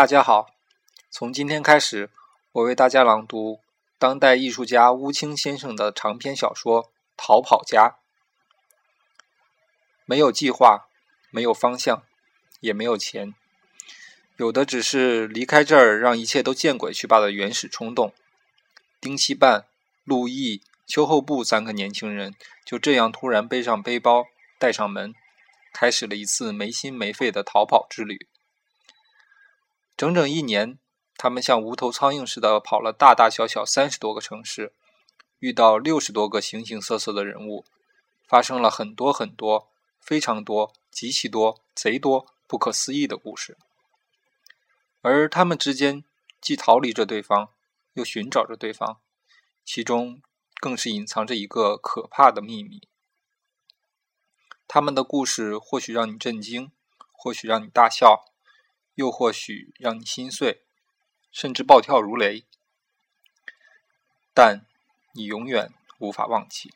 大家好，从今天开始，我为大家朗读当代艺术家乌青先生的长篇小说《逃跑家》。没有计划，没有方向，也没有钱，有的只是离开这儿，让一切都见鬼去吧的原始冲动。丁七半、陆毅、秋后部三个年轻人就这样突然背上背包，带上门，开始了一次没心没肺的逃跑之旅。整整一年，他们像无头苍蝇似的跑了大大小小三十多个城市，遇到六十多个形形色色的人物，发生了很多很多、非常多、极其多、贼多、不可思议的故事。而他们之间既逃离着对方，又寻找着对方，其中更是隐藏着一个可怕的秘密。他们的故事或许让你震惊，或许让你大笑。又或许让你心碎，甚至暴跳如雷，但你永远无法忘记。